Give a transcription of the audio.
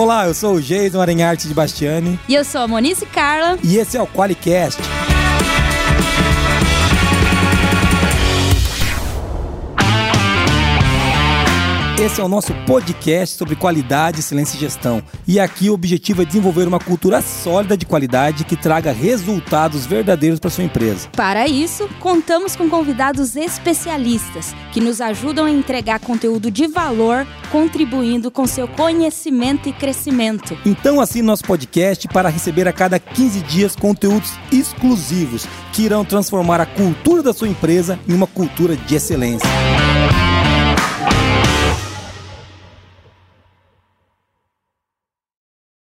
Olá, eu sou o Jason Arenharte de Bastiani. E eu sou a Monice Carla. E esse é o Qualicast. Esse é o nosso podcast sobre qualidade, excelência e gestão. E aqui o objetivo é desenvolver uma cultura sólida de qualidade que traga resultados verdadeiros para sua empresa. Para isso, contamos com convidados especialistas que nos ajudam a entregar conteúdo de valor, contribuindo com seu conhecimento e crescimento. Então assine nosso podcast para receber a cada 15 dias conteúdos exclusivos que irão transformar a cultura da sua empresa em uma cultura de excelência.